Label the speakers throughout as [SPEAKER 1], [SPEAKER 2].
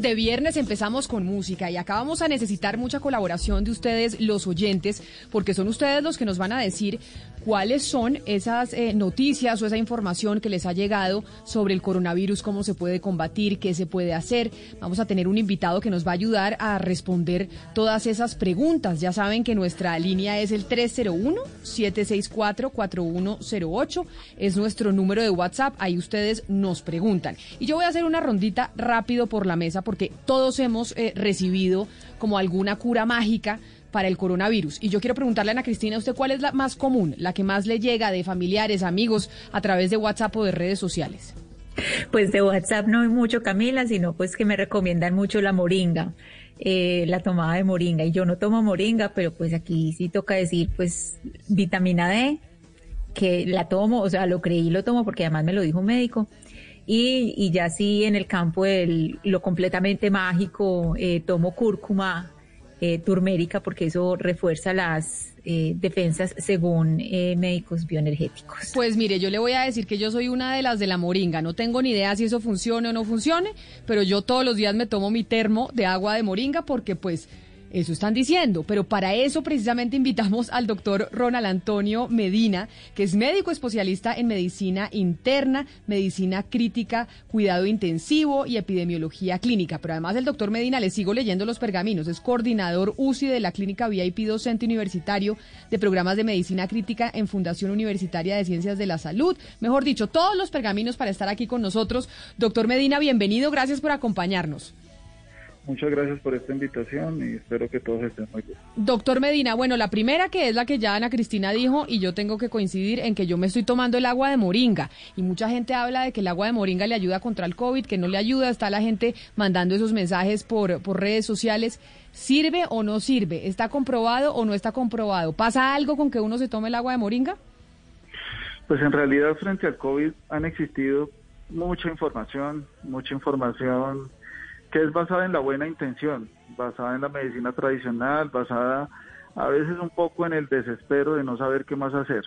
[SPEAKER 1] De viernes, empezamos con música y acá vamos a necesitar mucha colaboración de ustedes, los oyentes, porque son ustedes los que nos van a decir cuáles son esas eh, noticias o esa información que les ha llegado sobre el coronavirus, cómo se puede combatir, qué se puede hacer. Vamos a tener un invitado que nos va a ayudar a responder todas esas preguntas. Ya saben que nuestra línea es el 301-764-4108. Es nuestro número de WhatsApp. Ahí ustedes nos preguntan. Y yo voy a hacer una rondita rápido por la mesa porque todos hemos eh, recibido como alguna cura mágica para el coronavirus. Y yo quiero preguntarle a Ana Cristina, ¿usted cuál es la más común, la que más le llega de familiares, amigos, a través de WhatsApp o de redes sociales?
[SPEAKER 2] Pues de WhatsApp no hay mucho, Camila, sino pues que me recomiendan mucho la moringa, eh, la tomada de moringa. Y yo no tomo moringa, pero pues aquí sí toca decir pues vitamina D, que la tomo, o sea, lo creí, lo tomo porque además me lo dijo un médico. Y, y ya sí en el campo de lo completamente mágico, eh, tomo cúrcuma, eh, turmérica porque eso refuerza las eh, defensas según eh, médicos bioenergéticos.
[SPEAKER 1] Pues mire, yo le voy a decir que yo soy una de las de la moringa. No tengo ni idea si eso funcione o no funcione, pero yo todos los días me tomo mi termo de agua de moringa porque pues eso están diciendo, pero para eso precisamente invitamos al doctor Ronald Antonio Medina, que es médico especialista en medicina interna, medicina crítica, cuidado intensivo y epidemiología clínica. Pero además el doctor Medina, le sigo leyendo los pergaminos, es coordinador UCI de la clínica VIP docente universitario de programas de medicina crítica en Fundación Universitaria de Ciencias de la Salud. Mejor dicho, todos los pergaminos para estar aquí con nosotros. Doctor Medina, bienvenido, gracias por acompañarnos.
[SPEAKER 3] Muchas gracias por esta invitación y espero que todos estén muy bien.
[SPEAKER 1] Doctor Medina, bueno, la primera que es la que ya Ana Cristina dijo y yo tengo que coincidir en que yo me estoy tomando el agua de moringa y mucha gente habla de que el agua de moringa le ayuda contra el COVID, que no le ayuda, está la gente mandando esos mensajes por, por redes sociales. ¿Sirve o no sirve? ¿Está comprobado o no está comprobado? ¿Pasa algo con que uno se tome el agua de moringa?
[SPEAKER 3] Pues en realidad frente al COVID han existido mucha información, mucha información que es basada en la buena intención, basada en la medicina tradicional, basada a veces un poco en el desespero de no saber qué más hacer.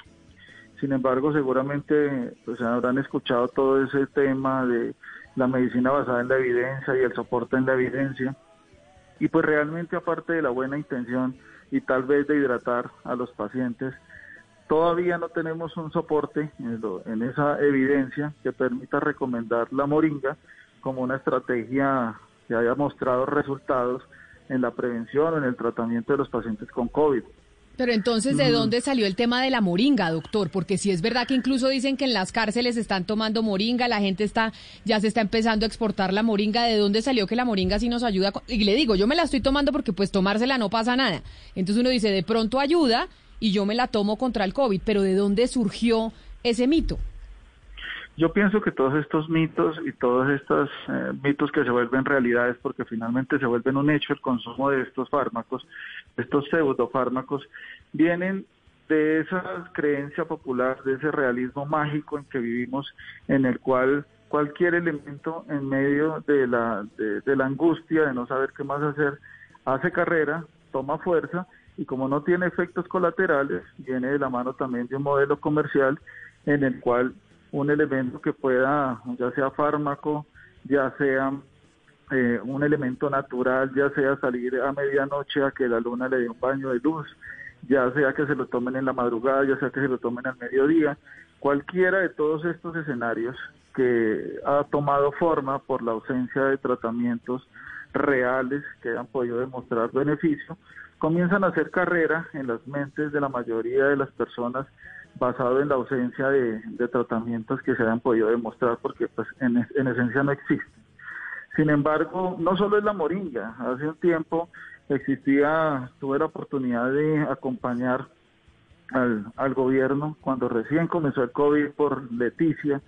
[SPEAKER 3] Sin embargo, seguramente pues, habrán escuchado todo ese tema de la medicina basada en la evidencia y el soporte en la evidencia. Y pues realmente aparte de la buena intención y tal vez de hidratar a los pacientes, todavía no tenemos un soporte en, en esa evidencia que permita recomendar la moringa como una estrategia que haya mostrado resultados en la prevención o en el tratamiento de los pacientes con COVID.
[SPEAKER 1] Pero entonces, ¿de dónde salió el tema de la moringa, doctor? Porque si es verdad que incluso dicen que en las cárceles están tomando moringa, la gente está ya se está empezando a exportar la moringa. ¿De dónde salió que la moringa sí nos ayuda? Y le digo, yo me la estoy tomando porque pues tomársela no pasa nada. Entonces uno dice, de pronto ayuda y yo me la tomo contra el COVID. Pero ¿de dónde surgió ese mito?
[SPEAKER 3] Yo pienso que todos estos mitos y todos estos eh, mitos que se vuelven realidades porque finalmente se vuelven un hecho el consumo de estos fármacos, estos pseudofármacos, vienen de esa creencia popular, de ese realismo mágico en que vivimos, en el cual cualquier elemento en medio de la, de la angustia de no saber qué más hacer, hace carrera, toma fuerza y como no tiene efectos colaterales, viene de la mano también de un modelo comercial en el cual un elemento que pueda, ya sea fármaco, ya sea eh, un elemento natural, ya sea salir a medianoche a que la luna le dé un baño de luz, ya sea que se lo tomen en la madrugada, ya sea que se lo tomen al mediodía, cualquiera de todos estos escenarios que ha tomado forma por la ausencia de tratamientos reales que han podido demostrar beneficio, comienzan a hacer carrera en las mentes de la mayoría de las personas basado en la ausencia de, tratamientos que se hayan podido demostrar porque pues en, esencia no existen. Sin embargo, no solo es la moringa, hace un tiempo existía, tuve la oportunidad de acompañar al, gobierno cuando recién comenzó el COVID por Leticia,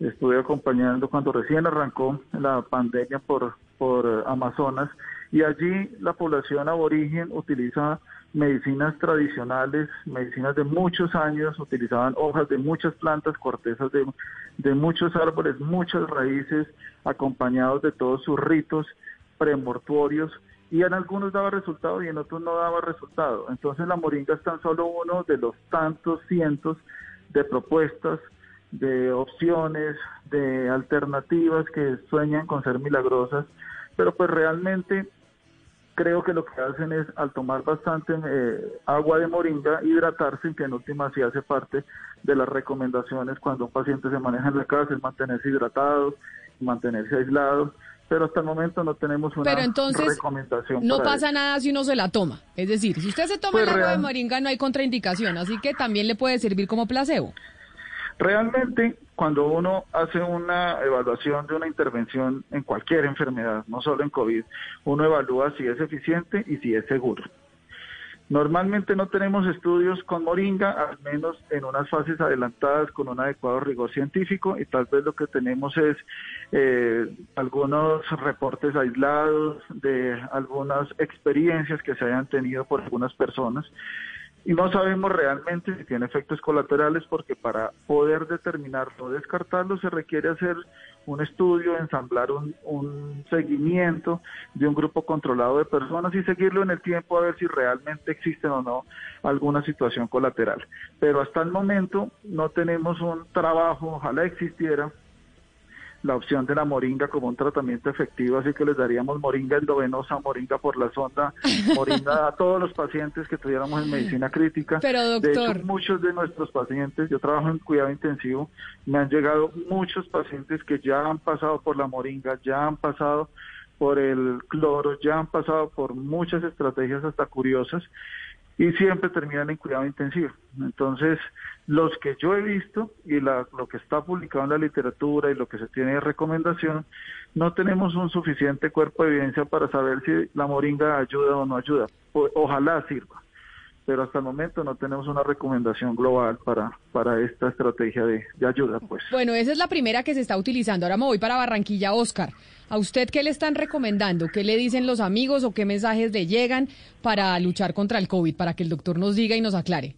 [SPEAKER 3] estuve acompañando cuando recién arrancó la pandemia por, por Amazonas. Y allí la población aborigen utiliza medicinas tradicionales, medicinas de muchos años, utilizaban hojas de muchas plantas, cortezas de, de muchos árboles, muchas raíces, acompañados de todos sus ritos premortuorios y en algunos daba resultado y en otros no daba resultado. Entonces la moringa es tan solo uno de los tantos cientos de propuestas, de opciones, de alternativas que sueñan con ser milagrosas, pero pues realmente creo que lo que hacen es, al tomar bastante eh, agua de moringa, hidratarse, que en última sí hace parte de las recomendaciones cuando un paciente se maneja en la casa, es mantenerse hidratados, mantenerse aislados, pero hasta el momento no tenemos una
[SPEAKER 1] pero entonces, recomendación. No pasa nada si uno se la toma. Es decir, si usted se toma pues el agua de moringa no hay contraindicación, así que también le puede servir como placebo.
[SPEAKER 3] Realmente, cuando uno hace una evaluación de una intervención en cualquier enfermedad, no solo en COVID, uno evalúa si es eficiente y si es seguro. Normalmente no tenemos estudios con moringa, al menos en unas fases adelantadas con un adecuado rigor científico y tal vez lo que tenemos es eh, algunos reportes aislados de algunas experiencias que se hayan tenido por algunas personas y no sabemos realmente si tiene efectos colaterales porque para poder determinarlo o descartarlo se requiere hacer un estudio, ensamblar un, un, seguimiento de un grupo controlado de personas y seguirlo en el tiempo a ver si realmente existe o no alguna situación colateral. Pero hasta el momento no tenemos un trabajo, ojalá existiera, la opción de la moringa como un tratamiento efectivo, así que les daríamos moringa endovenosa, moringa por la sonda, moringa a todos los pacientes que tuviéramos en medicina crítica.
[SPEAKER 1] Pero doctor...
[SPEAKER 3] De hecho, muchos de nuestros pacientes, yo trabajo en cuidado intensivo, me han llegado muchos pacientes que ya han pasado por la moringa, ya han pasado por el cloro, ya han pasado por muchas estrategias hasta curiosas y siempre terminan en cuidado intensivo. Entonces, los que yo he visto y lo que está publicado en la literatura y lo que se tiene de recomendación, no tenemos un suficiente cuerpo de evidencia para saber si la moringa ayuda o no ayuda. ojalá sirva, pero hasta el momento no tenemos una recomendación global para, para esta estrategia de, de ayuda. pues.
[SPEAKER 1] Bueno, esa es la primera que se está utilizando. Ahora me voy para Barranquilla, Oscar. ¿A usted qué le están recomendando? ¿Qué le dicen los amigos o qué mensajes le llegan para luchar contra el COVID? Para que el doctor nos diga y nos aclare.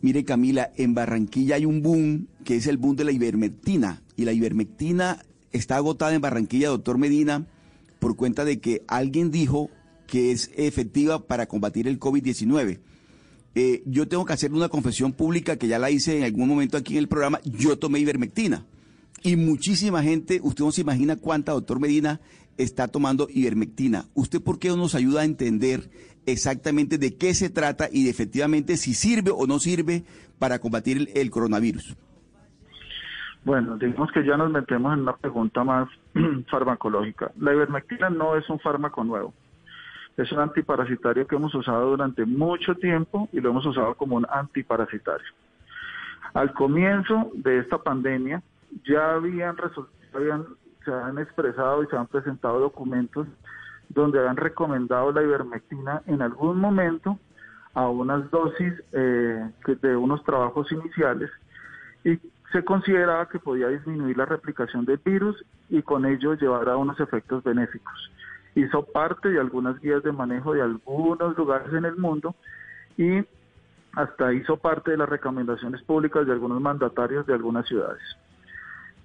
[SPEAKER 4] Mire Camila, en Barranquilla hay un boom que es el boom de la ivermectina y la ivermectina está agotada en Barranquilla, doctor Medina, por cuenta de que alguien dijo que es efectiva para combatir el COVID-19. Eh, yo tengo que hacer una confesión pública que ya la hice en algún momento aquí en el programa, yo tomé ivermectina. Y muchísima gente, usted no se imagina cuánta, doctor Medina, está tomando ivermectina. ¿Usted por qué nos ayuda a entender exactamente de qué se trata y efectivamente si sirve o no sirve para combatir el, coronavirus?
[SPEAKER 3] Bueno, digamos que ya nos metemos en una pregunta más farmacológica. La ivermectina no es un fármaco nuevo. Es un antiparasitario que hemos usado durante mucho tiempo y lo hemos usado como un antiparasitario. Al comienzo de esta pandemia, ya habían, habían se han expresado y se han presentado documentos donde han recomendado la ivermectina en algún momento a unas dosis eh, de unos trabajos iniciales y se consideraba que podía disminuir la replicación del virus y con ello llevar a unos efectos benéficos. Hizo parte de algunas guías de manejo de algunos lugares en el mundo y hasta hizo parte de las recomendaciones públicas de algunos mandatarios de algunas ciudades.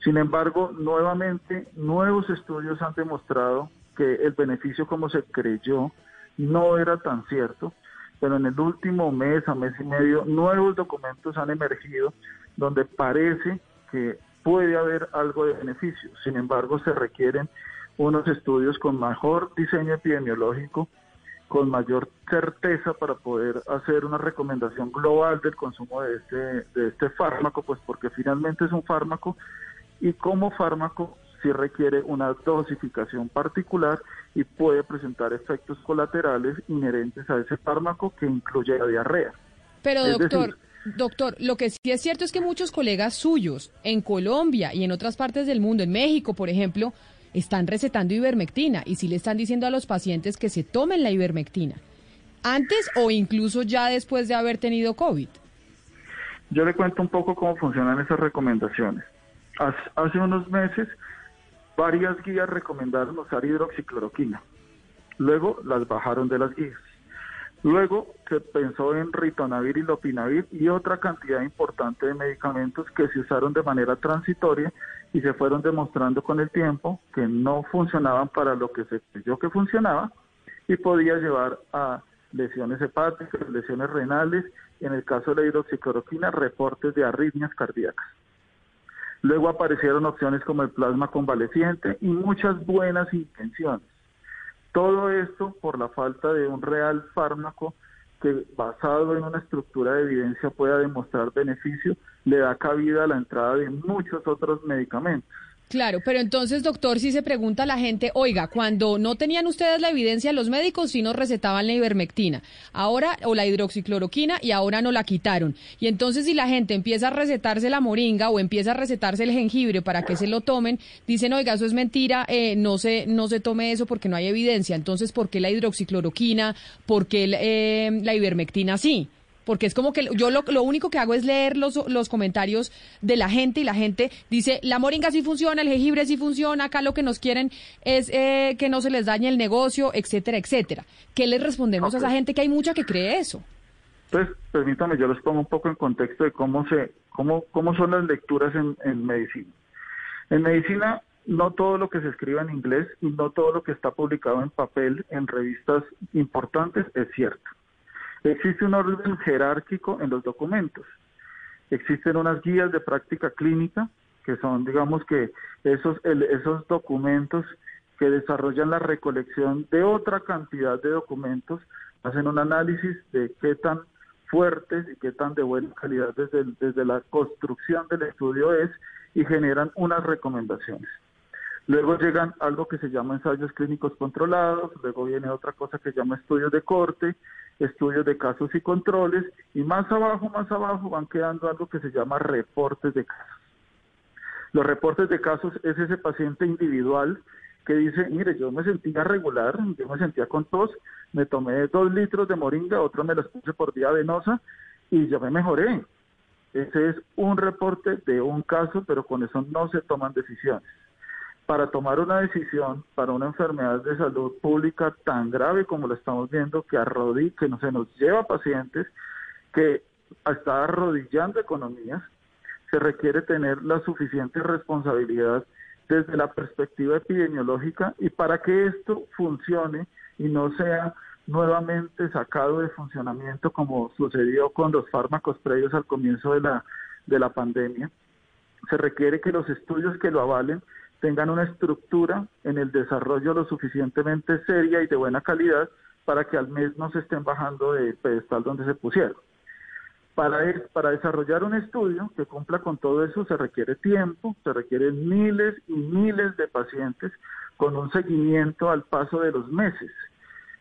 [SPEAKER 3] Sin embargo, nuevamente, nuevos estudios han demostrado que el beneficio como se creyó no era tan cierto, pero en el último mes, a mes y medio, nuevos documentos han emergido donde parece que puede haber algo de beneficio. Sin embargo, se requieren unos estudios con mejor diseño epidemiológico, con mayor certeza para poder hacer una recomendación global del consumo de este, de este fármaco, pues porque finalmente es un fármaco y como fármaco sí requiere una dosificación particular y puede presentar efectos colaterales inherentes a ese fármaco que incluye la diarrea.
[SPEAKER 1] Pero doctor, Doctor, lo que sí es cierto es que muchos colegas suyos en Colombia y en otras partes del mundo, en México, por ejemplo, están recetando ivermectina y sí le están diciendo a los pacientes que se tomen la ivermectina, antes o incluso ya después de haber tenido COVID.
[SPEAKER 3] Yo le cuento un poco cómo funcionan esas recomendaciones. Hace unos meses, varias guías recomendaron usar hidroxicloroquina. Luego las bajaron de las guías. Luego se pensó en ritonavir y lopinavir y otra cantidad importante de medicamentos que se usaron de manera transitoria y se fueron demostrando con el tiempo que no funcionaban para lo que se creyó que funcionaba y podía llevar a lesiones hepáticas, lesiones renales en el caso de la hidroxicloroquina, reportes de arritmias cardíacas. Luego aparecieron opciones como el plasma convaleciente y muchas buenas intenciones. Todo esto por la falta de un real fármaco que basado en una estructura de evidencia pueda demostrar beneficio, le da cabida a la entrada de muchos otros medicamentos.
[SPEAKER 1] Claro, pero entonces, doctor, si se pregunta a la gente, oiga, cuando no tenían ustedes la evidencia, los médicos sí nos recetaban la ivermectina, ahora, o la hidroxicloroquina, y ahora no la quitaron. Y entonces, si la gente empieza a recetarse la moringa o empieza a recetarse el jengibre para que se lo tomen, dicen, oiga, eso es mentira, eh, no, se, no se tome eso porque no hay evidencia. Entonces, ¿por qué la hidroxicloroquina? ¿Por qué eh, la ivermectina sí? Porque es como que yo lo, lo único que hago es leer los, los comentarios de la gente y la gente dice, la moringa sí funciona, el jengibre sí funciona, acá lo que nos quieren es eh, que no se les dañe el negocio, etcétera, etcétera. ¿Qué les respondemos a esa gente que hay mucha que cree eso?
[SPEAKER 3] Pues permítame, yo les pongo un poco en contexto de cómo, se, cómo, cómo son las lecturas en, en medicina. En medicina no todo lo que se escribe en inglés y no todo lo que está publicado en papel en revistas importantes es cierto. Existe un orden jerárquico en los documentos. Existen unas guías de práctica clínica, que son, digamos que, esos, esos documentos que desarrollan la recolección de otra cantidad de documentos, hacen un análisis de qué tan fuertes y qué tan de buena calidad desde, desde la construcción del estudio es y generan unas recomendaciones. Luego llegan algo que se llama ensayos clínicos controlados, luego viene otra cosa que se llama estudios de corte, estudios de casos y controles, y más abajo, más abajo van quedando algo que se llama reportes de casos. Los reportes de casos es ese paciente individual que dice, mire, yo me sentía regular, yo me sentía con tos, me tomé dos litros de moringa, otro me los puse por vía venosa y ya me mejoré. Ese es un reporte de un caso, pero con eso no se toman decisiones para tomar una decisión para una enfermedad de salud pública tan grave como la estamos viendo, que arrodilla, que no se nos lleva pacientes, que está arrodillando economías, se requiere tener la suficiente responsabilidad desde la perspectiva epidemiológica y para que esto funcione y no sea nuevamente sacado de funcionamiento como sucedió con los fármacos previos al comienzo de la, de la pandemia, se requiere que los estudios que lo avalen tengan una estructura en el desarrollo lo suficientemente seria y de buena calidad para que al mes no se estén bajando del pedestal donde se pusieron. Para, para desarrollar un estudio que cumpla con todo eso se requiere tiempo, se requieren miles y miles de pacientes con un seguimiento al paso de los meses.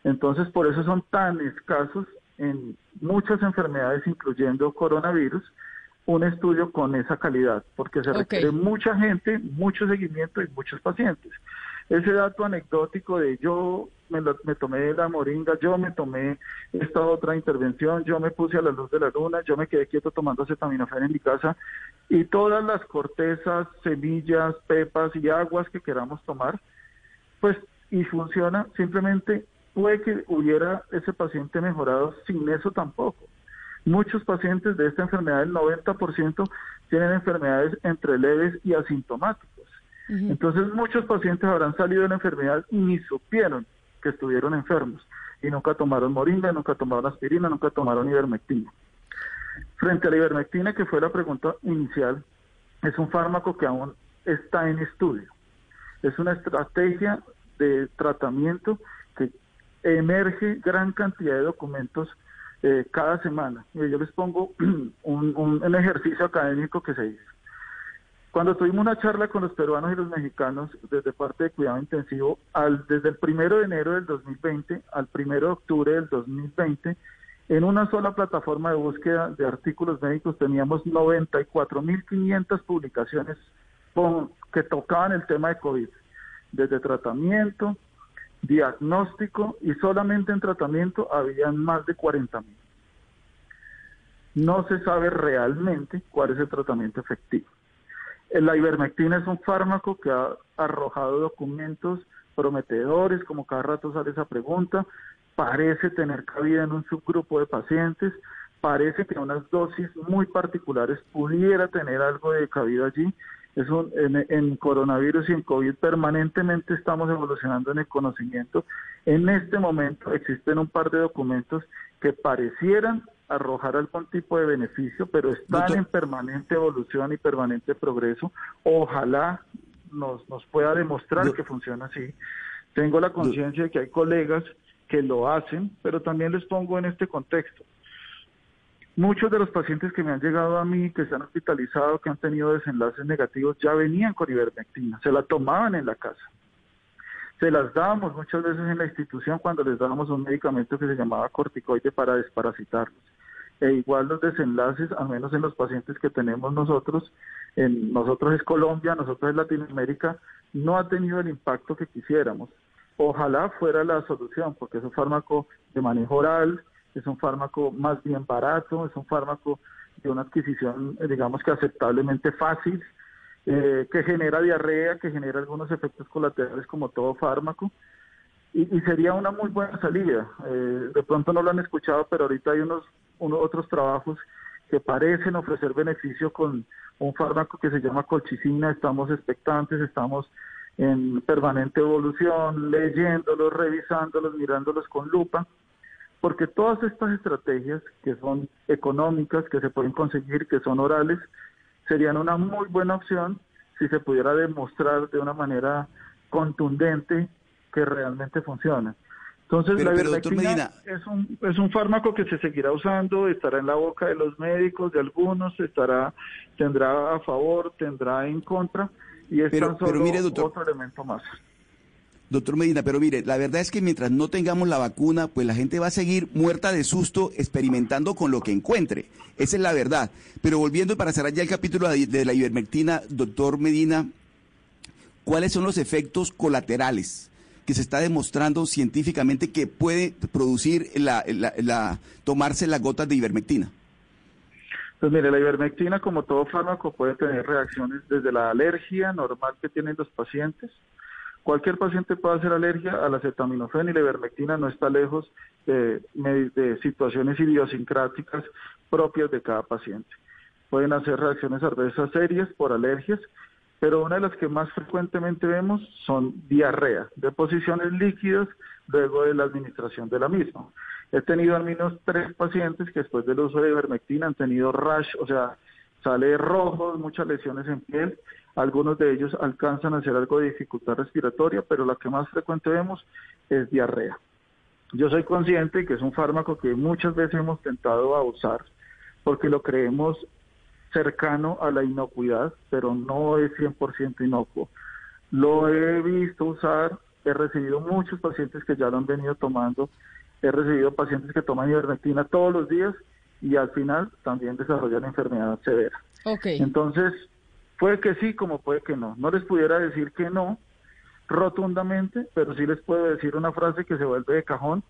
[SPEAKER 3] Entonces, por eso son tan escasos en muchas enfermedades, incluyendo coronavirus, un estudio con esa calidad, porque se requiere mucha gente, mucho seguimiento y muchos pacientes. Ese dato anecdótico de yo me, me, tomé la moringa, yo me tomé esta otra intervención, yo me puse a la luz de la luna, yo me quedé quieto tomando acetaminofén en mi casa y todas las cortezas, semillas, pepas y aguas que queramos tomar, pues y funciona, simplemente puede que hubiera ese paciente mejorado sin eso tampoco. Muchos pacientes de esta enfermedad, el 90%, tienen enfermedades entre leves y asintomáticos. Entonces muchos pacientes habrán salido de la enfermedad y ni supieron que estuvieron enfermos y nunca tomaron moringa, nunca tomaron aspirina, nunca tomaron ivermectina. Frente a la ivermectina, que fue la pregunta inicial, es un fármaco que aún está en estudio. Es una estrategia de tratamiento que emerge gran cantidad de documentos eh, cada semana. yo les pongo un, ejercicio académico que se hizo. Cuando tuvimos una charla con los peruanos y los mexicanos desde parte de cuidado intensivo, desde el primero de enero del 2020 al primero de octubre del 2020, En una sola plataforma de búsqueda de artículos médicos teníamos 94.500 publicaciones que tocaban el tema de COVID, desde tratamiento, diagnóstico y solamente en tratamiento habían más de 40.000. No se sabe realmente cuál es el tratamiento efectivo. La ivermectina es un fármaco que ha arrojado documentos prometedores, como cada rato sale esa pregunta, parece tener cabida en un subgrupo de pacientes, parece que unas dosis muy particulares pudiera tener algo de cabida allí. Es un, en, coronavirus y en COVID permanentemente estamos evolucionando en el conocimiento. En este momento existen un par de documentos que parecieran arrojar algún tipo de beneficio, pero están en permanente evolución y permanente progreso. Ojalá nos, nos pueda demostrar que funciona así. Tengo la conciencia de que hay colegas que lo hacen, pero también les pongo en este contexto. Muchos de los pacientes que me han llegado a mí, que se han hospitalizado, que han tenido desenlaces negativos, ya venían con ivermectina, se la tomaban en la casa. Se las dábamos muchas veces en la institución cuando les dábamos un medicamento que se llamaba corticoide para desparasitarlos. E igual los desenlaces, al menos en los pacientes que tenemos nosotros, en nosotros es Colombia, nosotros es Latinoamérica, no ha tenido el impacto que quisiéramos. Ojalá fuera la solución, porque es un fármaco de manejo oral, es un fármaco más bien barato, es un fármaco de una adquisición, digamos que aceptablemente fácil, eh, que genera diarrea, que genera algunos efectos colaterales como todo fármaco, y, sería una muy buena salida. Eh, de pronto no lo han escuchado, pero ahorita hay unos, unos otros trabajos que parecen ofrecer beneficio con un fármaco que se llama colchicina, estamos expectantes, estamos en permanente evolución, leyéndolos, revisándolos, mirándolos con lupa, porque todas estas estrategias que son económicas, que se pueden conseguir, que son orales, serían una muy buena opción si se pudiera demostrar de una manera contundente que realmente funciona. Entonces, la ivermectina es un, es un fármaco que se seguirá usando, estará en la boca de los médicos, de algunos, estará, tendrá a favor, tendrá en contra, y es pero, pero mire, doctor, otro elemento más.
[SPEAKER 4] Doctor Medina, pero mire, la verdad es que mientras no tengamos la vacuna, pues la gente va a seguir muerta de susto experimentando con lo que encuentre. Esa es la verdad. Pero volviendo para cerrar ya el capítulo de la ivermectina, doctor Medina, ¿cuáles son los efectos colaterales que se está demostrando científicamente que puede producir la, la tomarse las gotas de ivermectina?
[SPEAKER 3] Pues mire, la ivermectina, como todo fármaco, puede tener reacciones desde la alergia normal que tienen los pacientes. Cualquier paciente puede hacer alergia a la acetaminofén y la ivermectina no está lejos de, situaciones idiosincráticas propias de cada paciente. Pueden hacer reacciones adversas serias por alergias, pero una de las que más frecuentemente vemos son diarrea, deposiciones líquidas luego de la administración de la misma. He tenido al menos tres pacientes que después del uso de ivermectina han tenido rash, o sea, sale rojo, muchas lesiones en piel. Algunos de ellos alcanzan a hacer algo de dificultad respiratoria, pero la que más frecuente vemos es diarrea. Yo soy consciente que es un fármaco que muchas veces hemos tentado a usar porque lo creemos cercano a la inocuidad, pero no es 100% inocuo. Lo he visto usar, he recibido muchos pacientes que ya lo han venido tomando He recibido pacientes que toman ivermectina todos los días y al final también desarrollan enfermedad severa.
[SPEAKER 1] Okay.
[SPEAKER 3] Entonces, puede que sí, como puede que no. No les pudiera decir que no rotundamente, pero sí les puedo decir una frase que se vuelve de cajón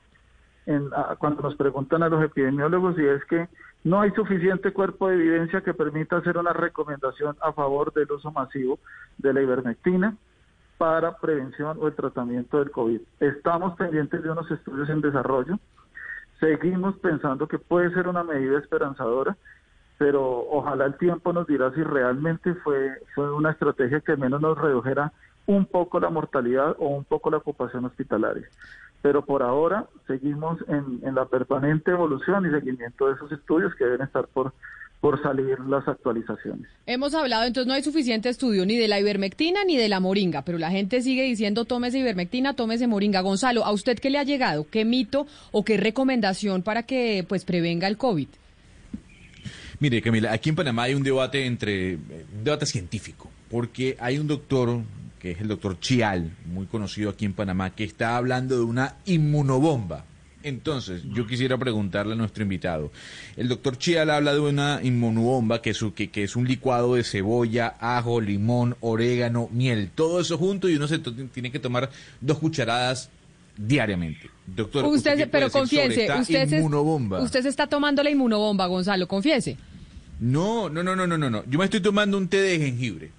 [SPEAKER 3] en, cuando nos preguntan a los epidemiólogos y es que no hay suficiente cuerpo de evidencia que permita hacer una recomendación a favor del uso masivo de la ivermectina para prevención o el tratamiento del COVID. Estamos pendientes de unos estudios en desarrollo. Seguimos pensando que puede ser una medida esperanzadora, pero ojalá el tiempo nos dirá si realmente fue, fue una estrategia que al menos nos redujera un poco la mortalidad o un poco la ocupación hospitalaria. Pero por ahora seguimos en, en la permanente evolución y seguimiento de esos estudios que deben estar por por salir las actualizaciones.
[SPEAKER 1] Hemos hablado, entonces no hay suficiente estudio ni de la ivermectina ni de la moringa, pero la gente sigue diciendo tómese ivermectina, tómese moringa. Gonzalo, ¿a usted qué le ha llegado? ¿Qué mito o qué recomendación para que pues prevenga el COVID?
[SPEAKER 5] Mire, Camila, aquí en Panamá hay un debate entre un debate científico, porque hay un doctor que es el doctor Chial, muy conocido aquí en Panamá, que está hablando de una inmunobomba Entonces, yo quisiera preguntarle a nuestro invitado. El doctor Chial habla de una inmunobomba que es, que es un licuado de cebolla, ajo, limón, orégano, miel, todo eso junto y uno se tiene que tomar dos cucharadas diariamente. Doctor,
[SPEAKER 1] usted, pero confiese, usted se, usted se está tomando la inmunobomba, Gonzalo, confiese.
[SPEAKER 5] No, no, no, no, no, no. Yo me estoy tomando un té de jengibre.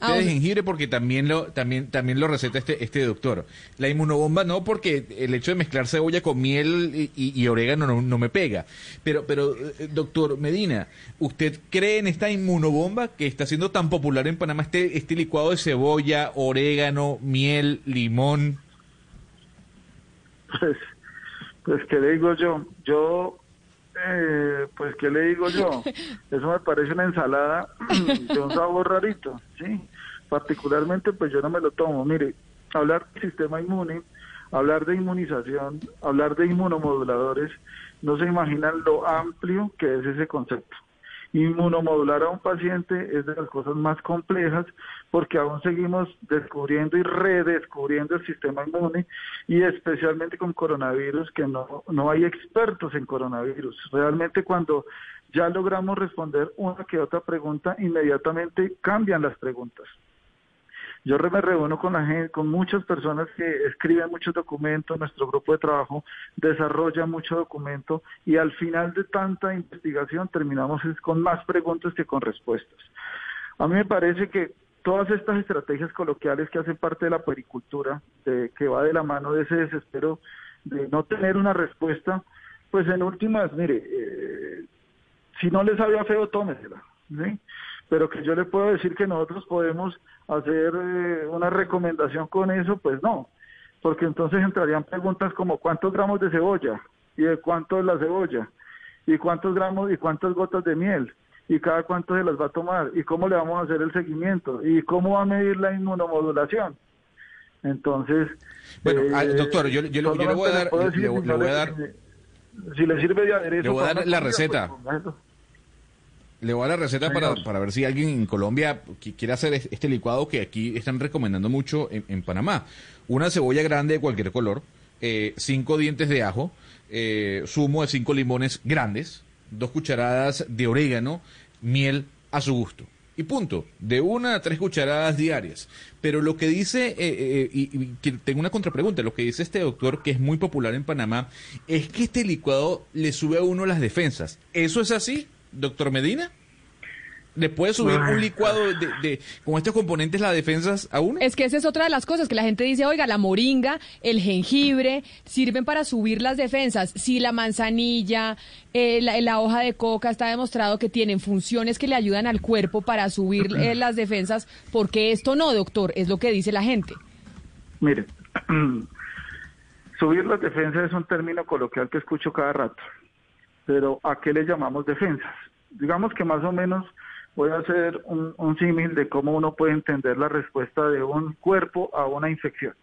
[SPEAKER 5] Ah, té de jengibre porque también lo, también, también lo receta este, este doctor. La inmunobomba no porque el hecho de mezclar cebolla con miel y, orégano no, me pega. Pero, pero, eh, doctor Medina, ¿usted cree en esta inmunobomba que está siendo tan popular en Panamá, este, este licuado de cebolla, orégano, miel, limón?
[SPEAKER 3] Pues, pues, ¿qué le digo yo? Yo, eh, pues, ¿qué le digo yo? Eso me parece una ensalada de un sabor rarito, ¿sí? Particularmente, pues yo no me lo tomo. Mire, hablar del sistema inmune, hablar de inmunización, hablar de inmunomoduladores, no se imaginan lo amplio que es ese concepto. Inmunomodular a un paciente es de las cosas más complejas porque aún seguimos descubriendo y redescubriendo el sistema inmune y especialmente con coronavirus que no, no hay expertos en coronavirus. Realmente cuando ya logramos responder una que otra pregunta, inmediatamente cambian las preguntas. Yo me reúno con la gente, con muchas personas que escriben muchos documentos, nuestro grupo de trabajo desarrolla mucho documento y al final de tanta investigación terminamos con más preguntas que con respuestas. A mí me parece que todas estas estrategias coloquiales que hacen parte de la pericultura, de, que va de la mano de ese desespero de no tener una respuesta, pues en últimas, mire, eh, si no les había feo, tómesela. ¿sí? pero que yo le puedo decir que nosotros podemos hacer eh, una recomendación con eso, pues no, porque entonces entrarían preguntas como cuántos gramos de cebolla y de cuánto es la cebolla y cuántos gramos y cuántas gotas de miel y cada cuánto se las va a tomar y cómo le vamos a hacer el seguimiento y cómo va a medir la inmunomodulación. Entonces,
[SPEAKER 5] bueno, ah, eh, doctor, yo, le voy a dar, le, voy a dar,
[SPEAKER 3] si le sirve de aderezo,
[SPEAKER 5] le voy a dar la receta. Pues, le voy a la receta para, para, ver si alguien en Colombia quiere hacer este licuado que aquí están recomendando mucho en, Panamá. Una cebolla grande de cualquier color, eh, cinco dientes de ajo, eh, zumo de cinco limones grandes, dos cucharadas de orégano, miel a su gusto. Y punto, de una a tres cucharadas diarias. Pero lo que dice, eh, y, y, tengo una contrapregunta, lo que dice este doctor, que es muy popular en Panamá, es que este licuado le sube a uno las defensas. ¿Eso es así? doctor Medina? ¿Le puede subir un licuado de, con estos componentes las defensas a uno?
[SPEAKER 1] Es que esa es otra de las cosas que la gente dice, oiga, la moringa, el jengibre, sirven para subir las defensas. Si la manzanilla, eh, la, hoja de coca está demostrado que tienen funciones que le ayudan al cuerpo para subir eh, las defensas, ¿por qué esto no, doctor? Es lo que dice la gente.
[SPEAKER 3] Mire, subir las defensas es un término coloquial que escucho cada rato pero ¿a qué le llamamos defensas? Digamos que más o menos voy a hacer un, símil de cómo uno puede entender la respuesta de un cuerpo a una infección.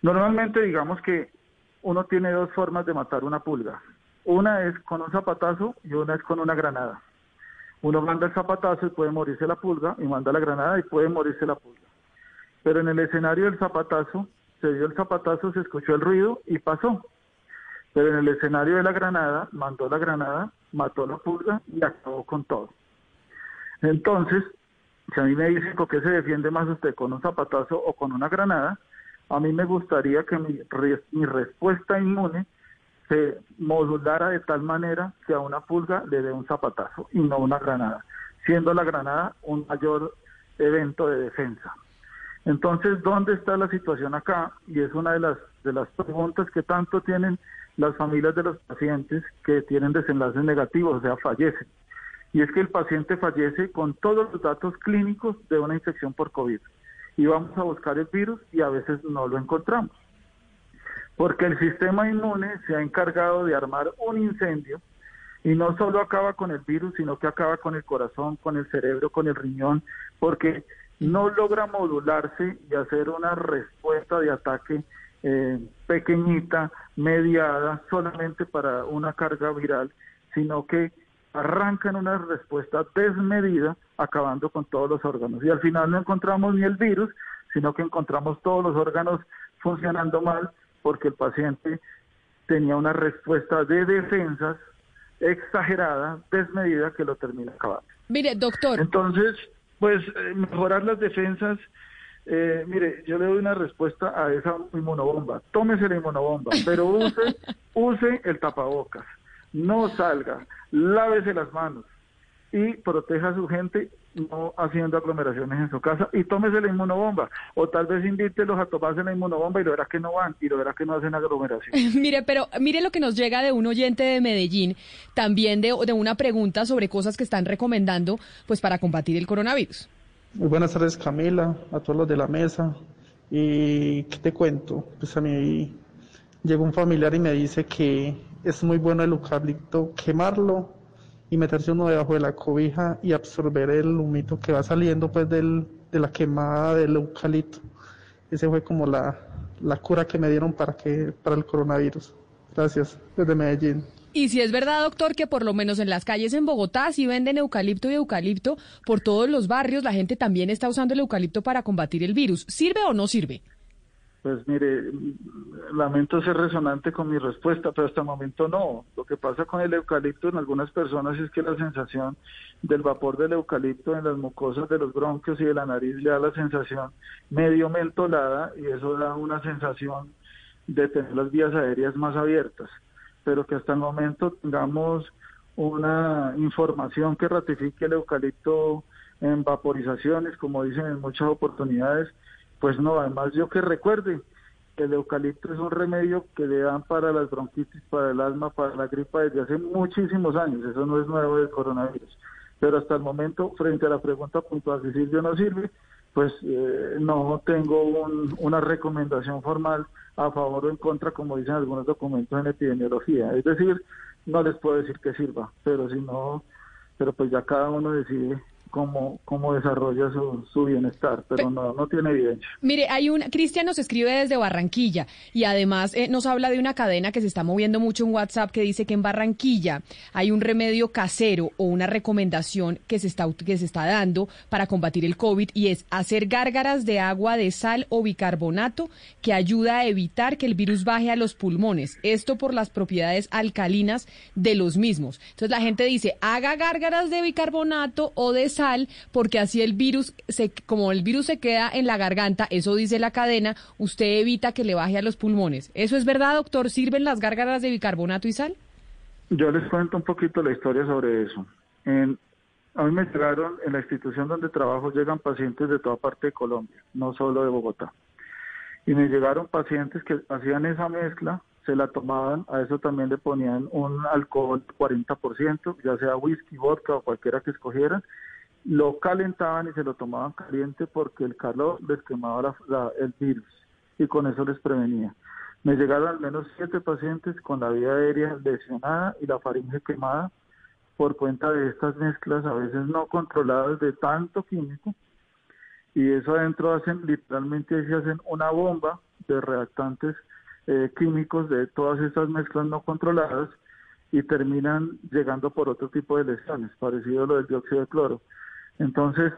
[SPEAKER 3] Normalmente digamos que uno tiene dos formas de matar una pulga. Una es con un zapatazo y una es con una granada. Uno manda el zapatazo y puede morirse la pulga, y manda la granada y puede morirse la pulga. Pero en el escenario del zapatazo, se dio el zapatazo, se escuchó el ruido y pasó. Pero en el escenario de la granada, mandó la granada, mató la pulga y acabó con todo. Entonces, si a mí me dicen con qué se defiende más usted, con un zapatazo o con una granada, a mí me gustaría que mi, mi respuesta inmune se modulara de tal manera que a una pulga le dé un zapatazo y no una granada, siendo la granada un mayor evento de defensa. Entonces, ¿dónde está la situación acá? Y es una de las, de las preguntas que tanto tienen las familias de los pacientes que tienen desenlaces negativos, o sea, fallecen. Y es que el paciente fallece con todos los datos clínicos de una infección por COVID. Y vamos a buscar el virus y a veces no lo encontramos. Porque el sistema inmune se ha encargado de armar un incendio y no solo acaba con el virus, sino que acaba con el corazón, con el cerebro, con el riñón, porque no logra modularse y hacer una respuesta de ataque eh, pequeñita, mediada, solamente para una carga viral, sino que arrancan una respuesta desmedida, acabando con todos los órganos. Y al final no encontramos ni el virus, sino que encontramos todos los órganos funcionando mal porque el paciente tenía una respuesta de defensas exagerada, desmedida, que lo termina acabando.
[SPEAKER 1] Mire, doctor.
[SPEAKER 3] Entonces, pues eh, mejorar las defensas. Eh, mire, yo le doy una respuesta a esa inmunobomba. Tómese la inmunobomba, pero use, use el tapabocas. No salga, lávese las manos y proteja a su gente no haciendo aglomeraciones en su casa y tómese la inmunobomba o tal vez invítelos a tomarse la inmunobomba y lo verás que no van y lo verás que no hacen aglomeración.
[SPEAKER 1] mire, pero mire lo que nos llega de un oyente de Medellín, también de, de una pregunta sobre cosas que están recomendando pues para combatir el coronavirus.
[SPEAKER 6] Muy buenas tardes Camila, a todos los de la mesa. ¿Y qué te cuento? Pues a mí llegó un familiar y me dice que es muy bueno el eucalipto quemarlo y meterse uno debajo de la cobija y absorber el humito que va saliendo pues del, de la quemada del eucalipto. Ese fue como la, la cura que me dieron para, que, para el coronavirus. Gracias, desde Medellín.
[SPEAKER 1] Y si es verdad, doctor, que por lo menos en las calles en Bogotá sí venden eucalipto y eucalipto por todos los barrios, la gente también está usando el eucalipto para combatir el virus. ¿Sirve o no sirve?
[SPEAKER 3] Pues mire, lamento ser resonante con mi respuesta, pero hasta el momento no. Lo que pasa con el eucalipto en algunas personas es que la sensación del vapor del eucalipto en las mucosas de los bronquios y de la nariz le da la sensación medio mentolada y eso da una sensación de tener las vías aéreas más abiertas, pero que hasta el momento tengamos una información que ratifique el eucalipto en vaporizaciones, como dicen en muchas oportunidades, pues no, además yo que recuerde, el eucalipto es un remedio que le dan para las bronquitis, para el asma, para la gripa desde hace muchísimos años, eso no es nuevo del coronavirus. Pero hasta el momento, frente a la pregunta puntual si sirve no sirve, pues eh, no tengo una recomendación formal a favor o en contra, como dicen algunos documentos en epidemiología. Es decir, no les puedo decir que sirva, pero si no, pero pues ya cada uno decide cómo, cómo desarrolla su, bienestar, pero no, no tiene evidencia.
[SPEAKER 1] Mire, hay un, Cristian nos escribe desde Barranquilla y además eh, nos habla de una cadena que se está moviendo mucho en WhatsApp que dice que en Barranquilla hay un remedio casero o una recomendación que se está, que se está dando para combatir el COVID y es hacer gárgaras de agua de sal o bicarbonato que ayuda a evitar que el virus baje a los pulmones. Esto por las propiedades alcalinas de los mismos. Entonces la gente dice, haga gárgaras de bicarbonato o de sal, porque así el virus, se, como el virus se queda en la garganta, eso dice la cadena, usted evita que le baje a los pulmones. ¿Eso es verdad, doctor? ¿Sirven las gárgaras de bicarbonato y sal?
[SPEAKER 3] Yo les cuento un poquito la historia sobre eso. En, a mí me llegaron, en la institución donde trabajo, llegan pacientes de toda parte de Colombia, no solo de Bogotá. Y me llegaron pacientes que hacían esa mezcla, se la tomaban, a eso también le ponían un alcohol 40%, ya sea whisky, vodka o cualquiera que escogieran, lo calentaban y se lo tomaban caliente porque el calor les quemaba el virus y con eso les prevenía. Me llegaron al menos siete pacientes con la vía aérea lesionada y la faringe quemada por cuenta de estas mezclas a veces no controladas de tanto químico y eso adentro hacen literalmente se hacen una bomba de reactantes eh, químicos de todas estas mezclas no controladas y terminan llegando por otro tipo de lesiones, parecido a lo del dióxido de cloro. Entonces,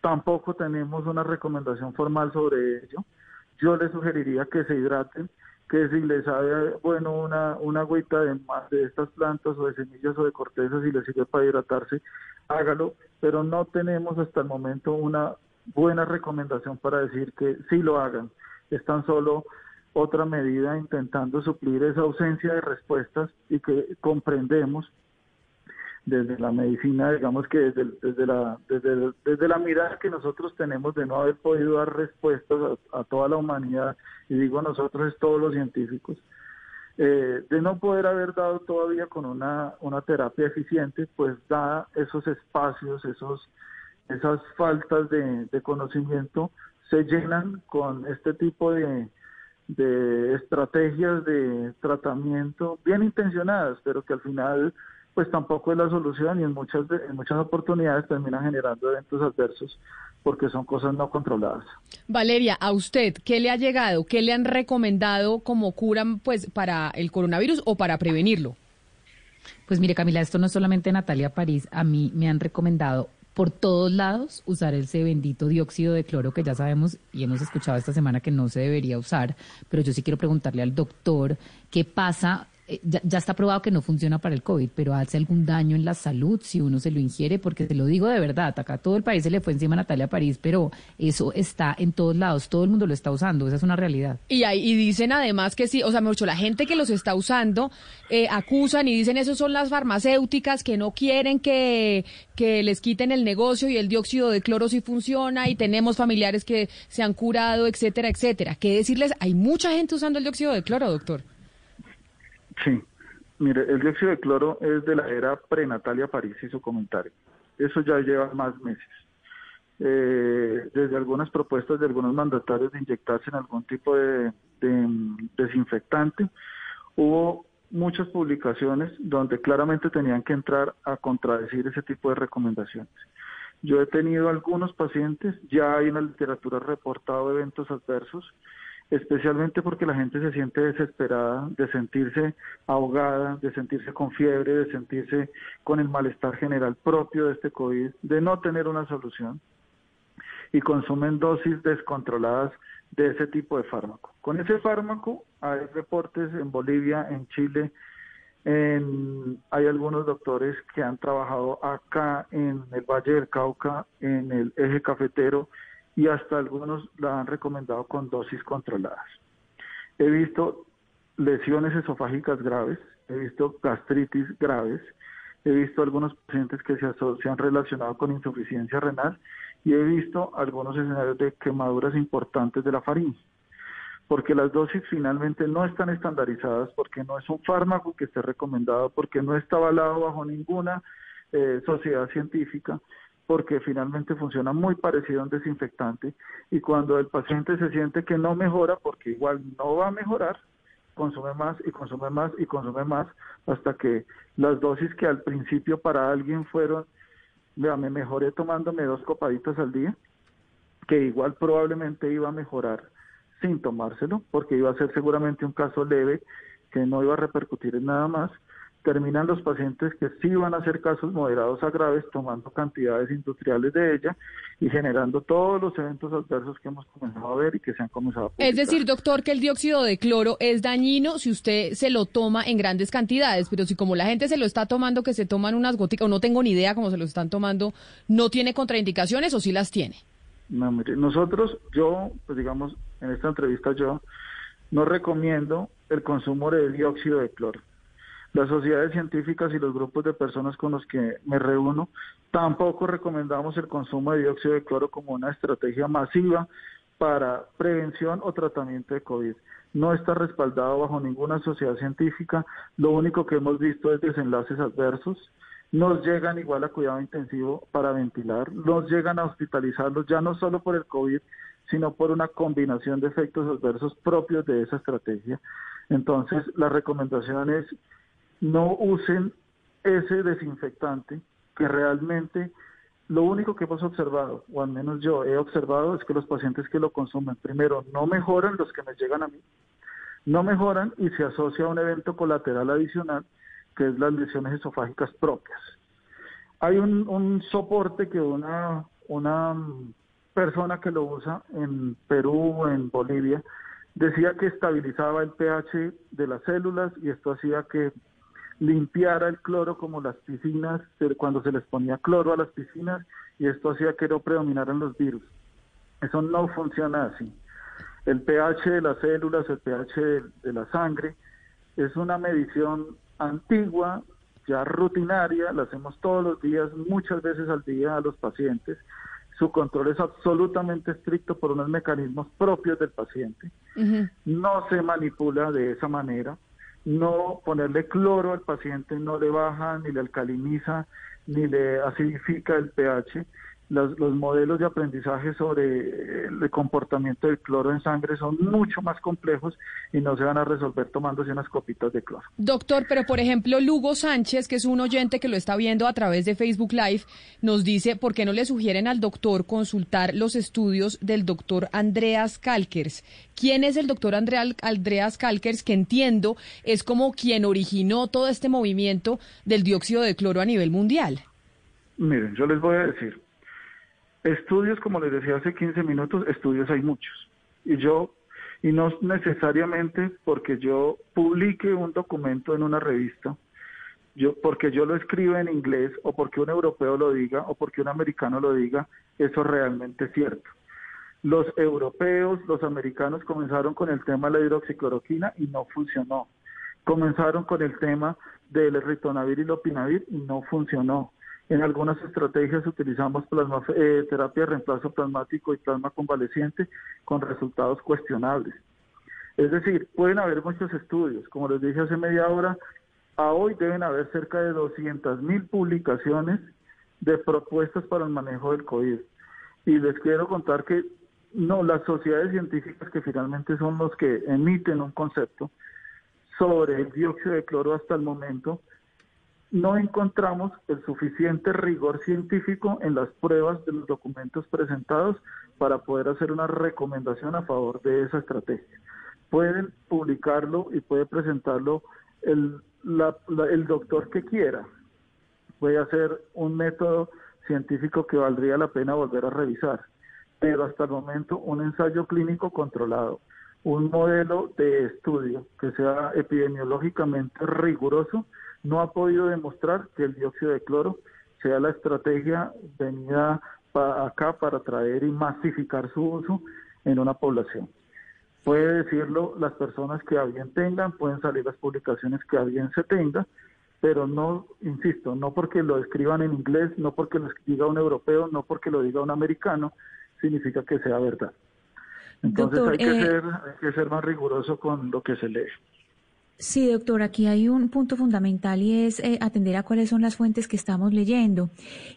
[SPEAKER 3] tampoco tenemos una recomendación formal sobre ello. Yo les sugeriría que se hidraten, que si les sabe bueno una, una agüita de, de estas plantas o de semillas o de cortezas y les sirve para hidratarse, hágalo, pero no tenemos hasta el momento una buena recomendación para decir que sí lo hagan. Es tan solo otra medida intentando suplir esa ausencia de respuestas y que comprendemos desde la medicina, digamos que desde, desde, la, desde, desde la mirada que nosotros tenemos de no haber podido dar respuestas a, toda la humanidad, y digo nosotros es todos los científicos, eh, de no poder haber dado todavía con una, una terapia eficiente, pues da esos espacios, esos, esas faltas de, de conocimiento, se llenan con este tipo de, de estrategias de tratamiento bien intencionadas, pero que al final pues tampoco es la solución y en muchas, en muchas oportunidades terminan generando eventos adversos porque son cosas no controladas.
[SPEAKER 1] Valeria, a usted, ¿qué le ha llegado? ¿Qué le han recomendado como cura pues, para el coronavirus o para prevenirlo?
[SPEAKER 7] Pues mire, Camila, esto no es solamente Natalia París, a mí me han recomendado por todos lados usar ese bendito dióxido de cloro que ya sabemos y hemos escuchado esta semana que no se debería usar, pero yo sí quiero preguntarle al doctor qué pasa eh, ya, está probado que no funciona para el COVID, pero hace algún daño en la salud si uno se lo ingiere, porque te lo digo de verdad, acá todo el país se le fue encima a Natalia París, pero eso está en todos lados, todo el mundo lo está usando, esa es una realidad.
[SPEAKER 1] Y, hay, y dicen además que sí, o sea, mucho la gente que los está usando eh, acusan y dicen eso son las farmacéuticas que no quieren que, que les quiten el negocio y el dióxido de cloro sí funciona y tenemos familiares que se han curado, etcétera, etcétera. ¿Qué decirles? Hay mucha gente usando el dióxido de cloro, doctor.
[SPEAKER 3] Sí, mire, el dióxido de cloro es de la era prenatalia París y su comentario. Eso ya lleva más meses. Eh, desde algunas propuestas de algunos mandatarios de inyectarse en algún tipo de, desinfectante, hubo muchas publicaciones donde claramente tenían que entrar a contradecir ese tipo de recomendaciones. Yo he tenido algunos pacientes, ya hay en la literatura reportado eventos adversos, especialmente porque la gente se siente desesperada de sentirse ahogada, de sentirse con fiebre, de sentirse con el malestar general propio de este COVID, de no tener una solución y consumen dosis descontroladas de ese tipo de fármaco. Con ese fármaco hay reportes en Bolivia, en Chile, hay algunos doctores que han trabajado acá en el Valle del Cauca, en el eje cafetero, y hasta algunos la han recomendado con dosis controladas. He visto lesiones esofágicas graves, he visto gastritis graves, he visto algunos pacientes que se, han relacionado con insuficiencia renal y he visto algunos escenarios de quemaduras importantes de la faringe, porque las dosis finalmente no están estandarizadas, porque no es un fármaco que esté recomendado, porque no está avalado bajo ninguna eh, sociedad científica porque finalmente funciona muy parecido a un desinfectante y cuando el paciente se siente que no mejora, porque igual no va a mejorar, consume más y consume más y consume más hasta que las dosis que al principio para alguien fueron, vea, me mejoré tomándome dos copaditas al día, que igual probablemente iba a mejorar sin tomárselo, porque iba a ser seguramente un caso leve que no iba a repercutir en nada más, terminan los pacientes que sí van a ser casos moderados a graves tomando cantidades industriales de ella y generando todos los eventos adversos que hemos comenzado a ver y que se han comenzado a publicar.
[SPEAKER 1] Es decir, doctor, que el dióxido de cloro es dañino si usted se lo toma en grandes cantidades, pero si como la gente se lo está tomando, que se toman unas goticas, o no tengo ni idea cómo se lo están tomando, ¿no tiene contraindicaciones o sí las tiene?
[SPEAKER 3] No, mire, nosotros, yo, pues digamos, en esta entrevista yo no recomiendo el consumo de dióxido de cloro las sociedades científicas y los grupos de personas con los que me reúno tampoco recomendamos el consumo de dióxido de cloro como una estrategia masiva para prevención o tratamiento de COVID. No está respaldado bajo ninguna sociedad científica. Lo único que hemos visto es desenlaces adversos. Nos llegan igual a cuidado intensivo para ventilar. Nos llegan a hospitalizarlos ya no solo por el COVID, sino por una combinación de efectos adversos propios de esa estrategia. Entonces, la recomendación es no usen ese desinfectante que realmente lo único que hemos observado, o al menos yo he observado, es que los pacientes que lo consumen, primero, no mejoran los que me llegan a mí, no mejoran y se asocia a un evento colateral adicional, que es las lesiones esofágicas propias. Hay un, un soporte que una, una persona que lo usa en Perú, en Bolivia, decía que estabilizaba el pH de las células y esto hacía que limpiara el cloro como las piscinas, cuando se les ponía cloro a las piscinas y esto hacía que no predominaran los virus. Eso no funciona así. El pH de las células, el pH de, la sangre, es una medición antigua, ya rutinaria, la hacemos todos los días, muchas veces al día a los pacientes. Su control es absolutamente estricto por unos mecanismos propios del paciente. No se manipula de esa manera no ponerle cloro al paciente no le baja ni le alcaliniza ni le acidifica el pH los, modelos de aprendizaje sobre el comportamiento del cloro en sangre son mucho más complejos y no se van a resolver tomándose unas copitas de cloro.
[SPEAKER 1] Doctor, pero por ejemplo, Lugo Sánchez, que es un oyente que lo está viendo a través de Facebook Live, nos dice, ¿por qué no le sugieren al doctor consultar los estudios del doctor Andreas Kalkers? ¿Quién es el doctor Andreas Kalkers, que entiendo es como quien originó todo este movimiento del dióxido de cloro a nivel mundial?
[SPEAKER 3] Miren, yo les voy a decir, Estudios, como les decía hace 15 minutos, estudios hay muchos. Y yo, Y no necesariamente porque yo publique un documento en una revista, yo, porque yo lo escribo en inglés o porque un europeo lo diga o porque un americano lo diga, eso realmente es cierto. Los europeos, los americanos comenzaron con el tema de la hidroxicloroquina y no funcionó. Comenzaron con el tema del ritonavir y lopinavir y no funcionó. En algunas estrategias utilizamos plasma, eh, terapia de reemplazo plasmático y plasma convaleciente con resultados cuestionables. Es decir, pueden haber muchos estudios. Como les dije hace media hora, a hoy deben haber cerca de 200 mil publicaciones de propuestas para el manejo del COVID. Y les quiero contar que no, las sociedades científicas que finalmente son los que emiten un concepto sobre el dióxido de cloro hasta el momento, no encontramos el suficiente rigor científico en las pruebas de los documentos presentados para poder hacer una recomendación a favor de esa estrategia. Pueden publicarlo y puede presentarlo el, el doctor que quiera. Puede hacer un método científico que valdría la pena volver a revisar, pero hasta el momento un ensayo clínico controlado, un modelo de estudio que sea epidemiológicamente riguroso, no ha podido demostrar que el dióxido de cloro sea la estrategia venida para acá para traer y masificar su uso en una población. Puede decirlo las personas que a bien tengan, pueden salir las publicaciones que a bien se tenga, pero no, insisto, no porque lo escriban en inglés, no porque lo diga un europeo, no porque lo diga un americano, significa que sea verdad. Entonces hay, que eh, ser, hay que ser más riguroso con lo que se lee.
[SPEAKER 2] Sí, doctor, aquí hay un punto fundamental y es eh, atender a cuáles son las fuentes que estamos leyendo.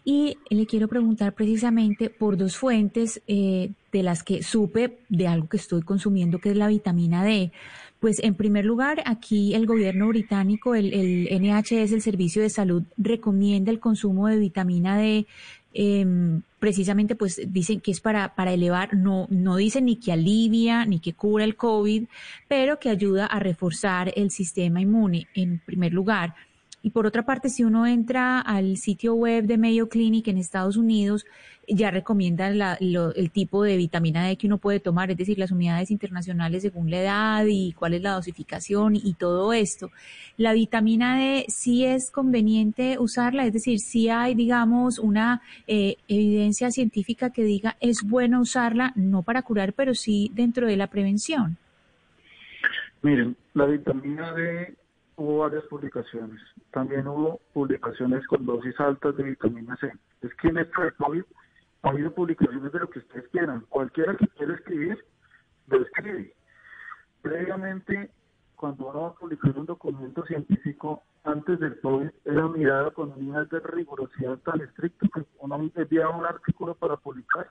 [SPEAKER 2] Y le quiero preguntar precisamente por dos fuentes eh, de las que supe de algo que estoy consumiendo, que es la vitamina D. Pues en primer lugar, aquí el gobierno británico, el, el NHS, el Servicio de Salud, recomienda el consumo de vitamina D eh, precisamente pues dicen que es para, para elevar, no, no dicen ni que alivia ni que cura el COVID, pero que ayuda a reforzar el sistema inmune en primer lugar. Y por otra parte, si uno entra al sitio web de Mayo Clinic en Estados Unidos, ya recomiendan el tipo de vitamina D que uno puede tomar, es decir, las unidades internacionales según la edad y cuál es la dosificación y, todo esto. La vitamina D sí es conveniente usarla, es decir, sí hay, digamos, una eh, evidencia científica que diga es bueno usarla, no para curar, pero sí dentro de la prevención.
[SPEAKER 3] Miren, la vitamina D hubo varias publicaciones. También hubo publicaciones con dosis altas de vitamina C. Es que en esto COVID ha habido publicaciones de lo que ustedes quieran. Cualquiera que quiera escribir, lo escribe. Previamente, cuando uno va a publicar un documento científico antes del COVID, era mirado con nivel de rigurosidad tan estricto que uno enviaba un artículo para publicar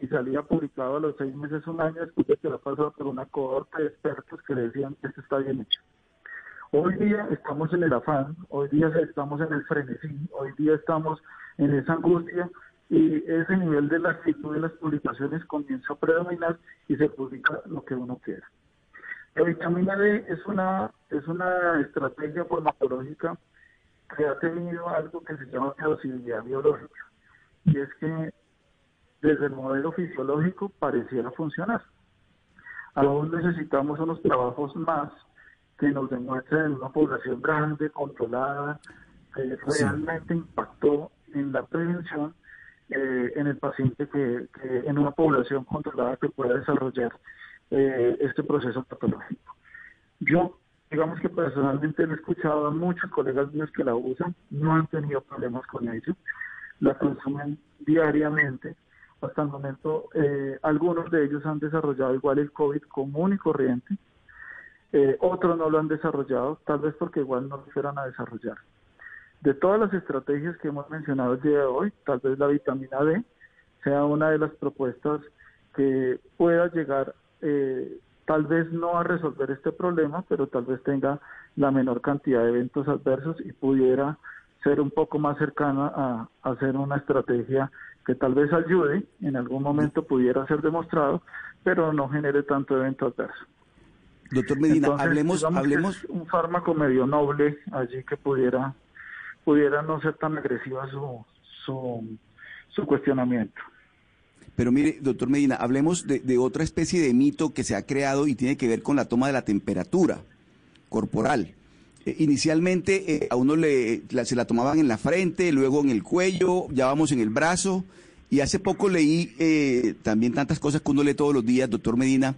[SPEAKER 3] y salía publicado a los seis meses, un año después de que lo pasado por una cohorte de expertos que le decían que esto está bien hecho. Hoy día estamos en el afán, hoy día estamos en el frenesí, hoy día estamos en esa angustia y ese nivel de la actitud de las publicaciones comienza a predominar y se publica lo que uno quiera. La vitamina D es una, es una estrategia farmacológica que ha tenido algo que se llama caducidad biológica y es que desde el modelo fisiológico pareciera funcionar. Aún necesitamos unos trabajos más que nos demuestra en una población grande, controlada, que realmente impactó en la prevención eh, en el paciente que, en una población controlada que pueda desarrollar eh, este proceso patológico. Yo, digamos que personalmente he escuchado a muchos colegas míos que la usan, no han tenido problemas con ello, la consumen diariamente. Hasta el momento, eh, algunos de ellos han desarrollado igual el COVID común y corriente, eh, otros no lo han desarrollado, tal vez porque igual no lo fueran a desarrollar. De todas las estrategias que hemos mencionado el día de hoy, tal vez la vitamina D sea una de las propuestas que pueda llegar, eh, tal vez no a resolver este problema, pero tal vez tenga la menor cantidad de eventos adversos y pudiera ser un poco más cercana a, a hacer una estrategia que tal vez ayude, en algún momento pudiera ser demostrado, pero no genere tanto evento adverso.
[SPEAKER 4] Doctor Medina, hablemos, hablemos.
[SPEAKER 3] un fármaco medio noble allí que pudiera, pudiera no ser tan agresiva su, su, su cuestionamiento.
[SPEAKER 4] Pero mire, doctor Medina, hablemos de, otra especie de mito que se ha creado y tiene que ver con la toma de la temperatura corporal. Eh, inicialmente eh, a uno le, se la tomaban en la frente, luego en el cuello, ya vamos en el brazo. Y hace poco leí eh, también tantas cosas que uno lee todos los días, doctor Medina,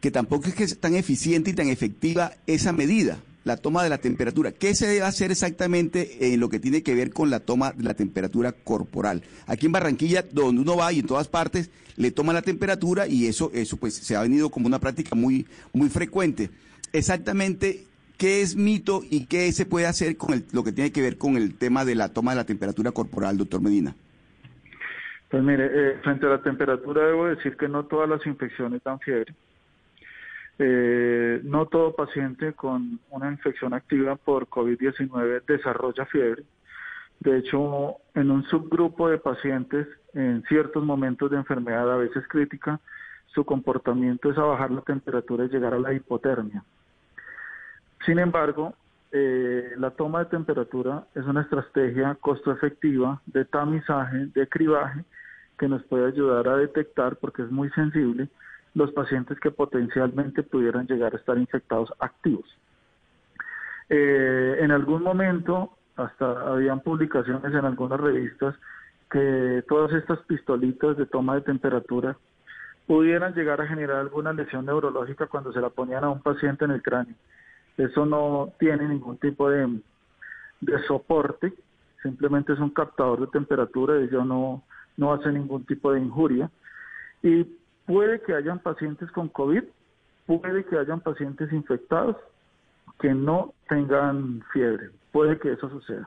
[SPEAKER 4] que tampoco es que es tan eficiente y tan efectiva esa medida la toma de la temperatura. ¿Qué se debe hacer exactamente en lo que tiene que ver con la toma de la temperatura corporal? Aquí en Barranquilla, donde uno va y en todas partes le toma la temperatura y eso, eso pues se ha venido como una práctica muy, muy frecuente. Exactamente, ¿qué es mito y qué se puede hacer con lo que tiene que ver con el tema de la toma de la temperatura corporal, doctor Medina?
[SPEAKER 3] Pues mire, eh, frente a la temperatura debo decir que no todas las infecciones dan fiebre. Eh, no todo paciente con una infección activa por COVID-19 desarrolla fiebre. De hecho, en un subgrupo de pacientes, en ciertos momentos de enfermedad, a veces crítica, su comportamiento es a bajar la temperatura y llegar a la hipotermia. Sin embargo, eh, la toma de temperatura es una estrategia costo efectiva de tamizaje, de cribaje, que nos puede ayudar a detectar, porque es muy sensible, los pacientes que potencialmente pudieran llegar a estar infectados activos. Eh, en algún momento, hasta habían publicaciones en algunas revistas que todas estas pistolitas de toma de temperatura pudieran llegar a generar alguna lesión neurológica cuando se la ponían a un paciente en el cráneo. Eso no tiene ningún tipo de, soporte, simplemente es un captador de temperatura ello no, no hace ningún tipo de injuria. Y Puede que hayan pacientes con COVID, puede que hayan pacientes infectados que no tengan fiebre, puede que eso suceda.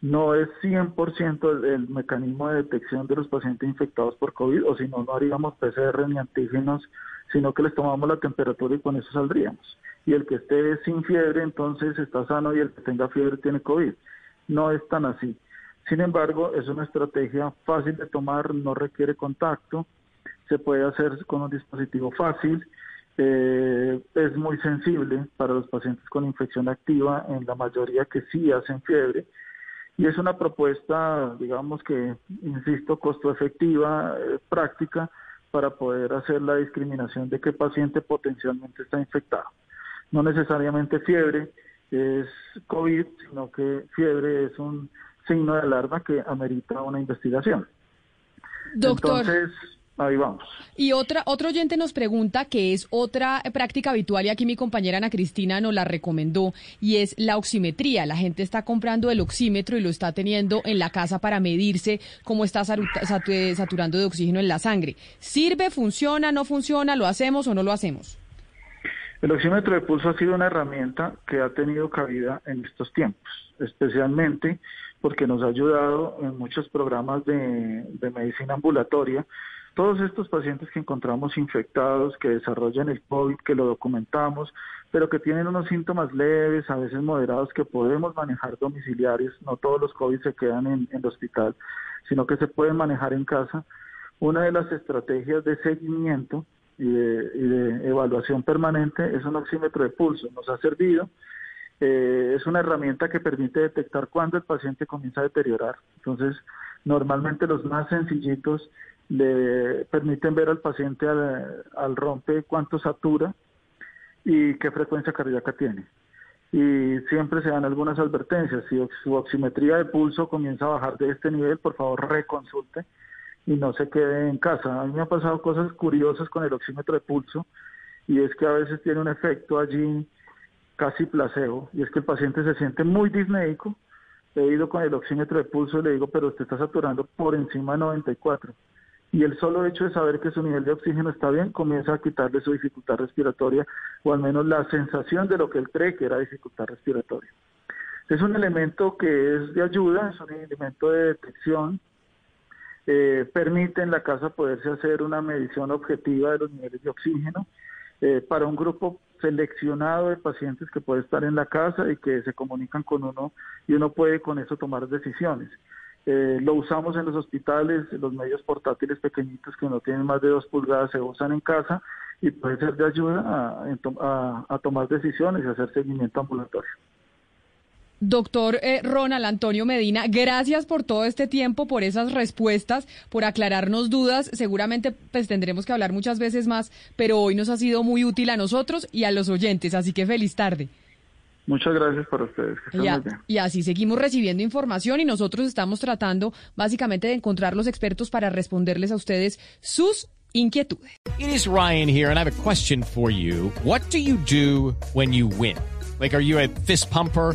[SPEAKER 3] No es 100% el, mecanismo de detección de los pacientes infectados por COVID, o si no, no haríamos PCR ni antígenos, sino que les tomamos la temperatura y con eso saldríamos. Y el que esté sin fiebre, entonces está sano y el que tenga fiebre tiene COVID. No es tan así. Sin embargo, es una estrategia fácil de tomar, no requiere contacto, se puede hacer con un dispositivo fácil, eh, es muy sensible para los pacientes con infección activa, en la mayoría que sí hacen fiebre, y es una propuesta, digamos que, insisto, costo efectiva, eh, práctica, para poder hacer la discriminación de qué paciente potencialmente está infectado. No necesariamente fiebre es COVID, sino que fiebre es un signo de alarma que amerita una investigación.
[SPEAKER 1] Doctor.
[SPEAKER 3] Entonces, Ahí vamos.
[SPEAKER 1] Y otra, otro oyente nos pregunta que es otra práctica habitual y aquí mi compañera Ana Cristina nos la recomendó y es la oximetría. La gente está comprando el oxímetro y lo está teniendo en la casa para medirse cómo está saturando de oxígeno en la sangre. ¿Sirve, funciona, no funciona, lo hacemos o no lo hacemos?
[SPEAKER 3] El oxímetro de pulso ha sido una herramienta que ha tenido cabida en estos tiempos, especialmente porque nos ha ayudado en muchos programas de medicina ambulatoria todos estos pacientes que encontramos infectados, que desarrollan el COVID, que lo documentamos, pero que tienen unos síntomas leves, a veces moderados, que podemos manejar domiciliarios, no todos los COVID se quedan en, el hospital, sino que se pueden manejar en casa. Una de las estrategias de seguimiento y de, evaluación permanente es un oxímetro de pulso. Nos ha servido. Eh, es una herramienta que permite detectar cuándo el paciente comienza a deteriorar. Entonces, normalmente los más sencillitos le permiten ver al paciente al, rompe cuánto satura y qué frecuencia cardíaca tiene. Y siempre se dan algunas advertencias. Si su oximetría de pulso comienza a bajar de este nivel, por favor reconsulte y no se quede en casa. A mí me han pasado cosas curiosas con el oxímetro de pulso y es que a veces tiene un efecto allí casi placebo y es que el paciente se siente muy disnéico. He ido con el oxímetro de pulso y le digo, pero usted está saturando por encima de 94 y el solo hecho de saber que su nivel de oxígeno está bien comienza a quitarle su dificultad respiratoria o al menos la sensación de lo que él cree que era dificultad respiratoria. Es un elemento que es de ayuda, es un elemento de detección, eh, permite en la casa poderse hacer una medición objetiva de los niveles de oxígeno eh, para un grupo seleccionado de pacientes que puede estar en la casa y que se comunican con uno y uno puede con eso tomar decisiones. Eh, lo usamos en los hospitales, los medios portátiles pequeñitos que no tienen más de dos pulgadas se usan en casa y puede ser de ayuda a, tomar decisiones y hacer seguimiento ambulatorio.
[SPEAKER 1] Doctor eh, Ronald Antonio Medina, gracias por todo este tiempo, por esas respuestas, por aclararnos dudas. Seguramente pues tendremos que hablar muchas veces más, pero hoy nos ha sido muy útil a nosotros y a los oyentes, así que feliz tarde.
[SPEAKER 3] Muchas gracias para ustedes.
[SPEAKER 1] y así seguimos recibiendo información y nosotros estamos tratando básicamente de encontrar los expertos para responderles a ustedes sus inquietudes.
[SPEAKER 8] It is Ryan here and I have a question for you. What do you do when you win? Like are you a fist pumper?